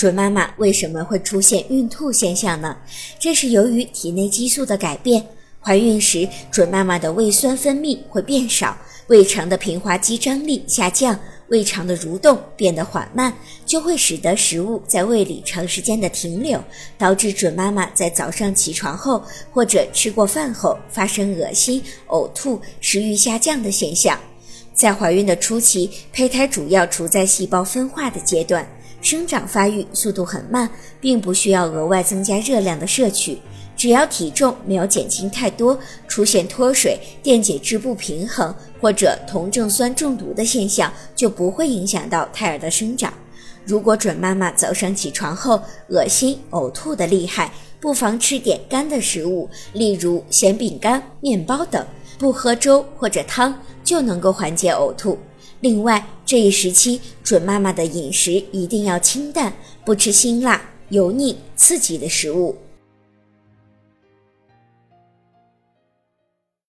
准妈妈为什么会出现孕吐现象呢？这是由于体内激素的改变。怀孕时，准妈妈的胃酸分泌会变少，胃肠的平滑肌张力下降，胃肠的蠕动变得缓慢，就会使得食物在胃里长时间的停留，导致准妈妈在早上起床后或者吃过饭后发生恶心、呕吐、食欲下降的现象。在怀孕的初期，胚胎主要处在细胞分化的阶段，生长发育速度很慢，并不需要额外增加热量的摄取。只要体重没有减轻太多，出现脱水、电解质不平衡或者酮症酸中毒的现象，就不会影响到胎儿的生长。如果准妈妈早上起床后恶心、呕吐的厉害，不妨吃点干的食物，例如咸饼干、面包等，不喝粥或者汤就能够缓解呕吐。另外，这一时期准妈妈的饮食一定要清淡，不吃辛辣、油腻、刺激的食物。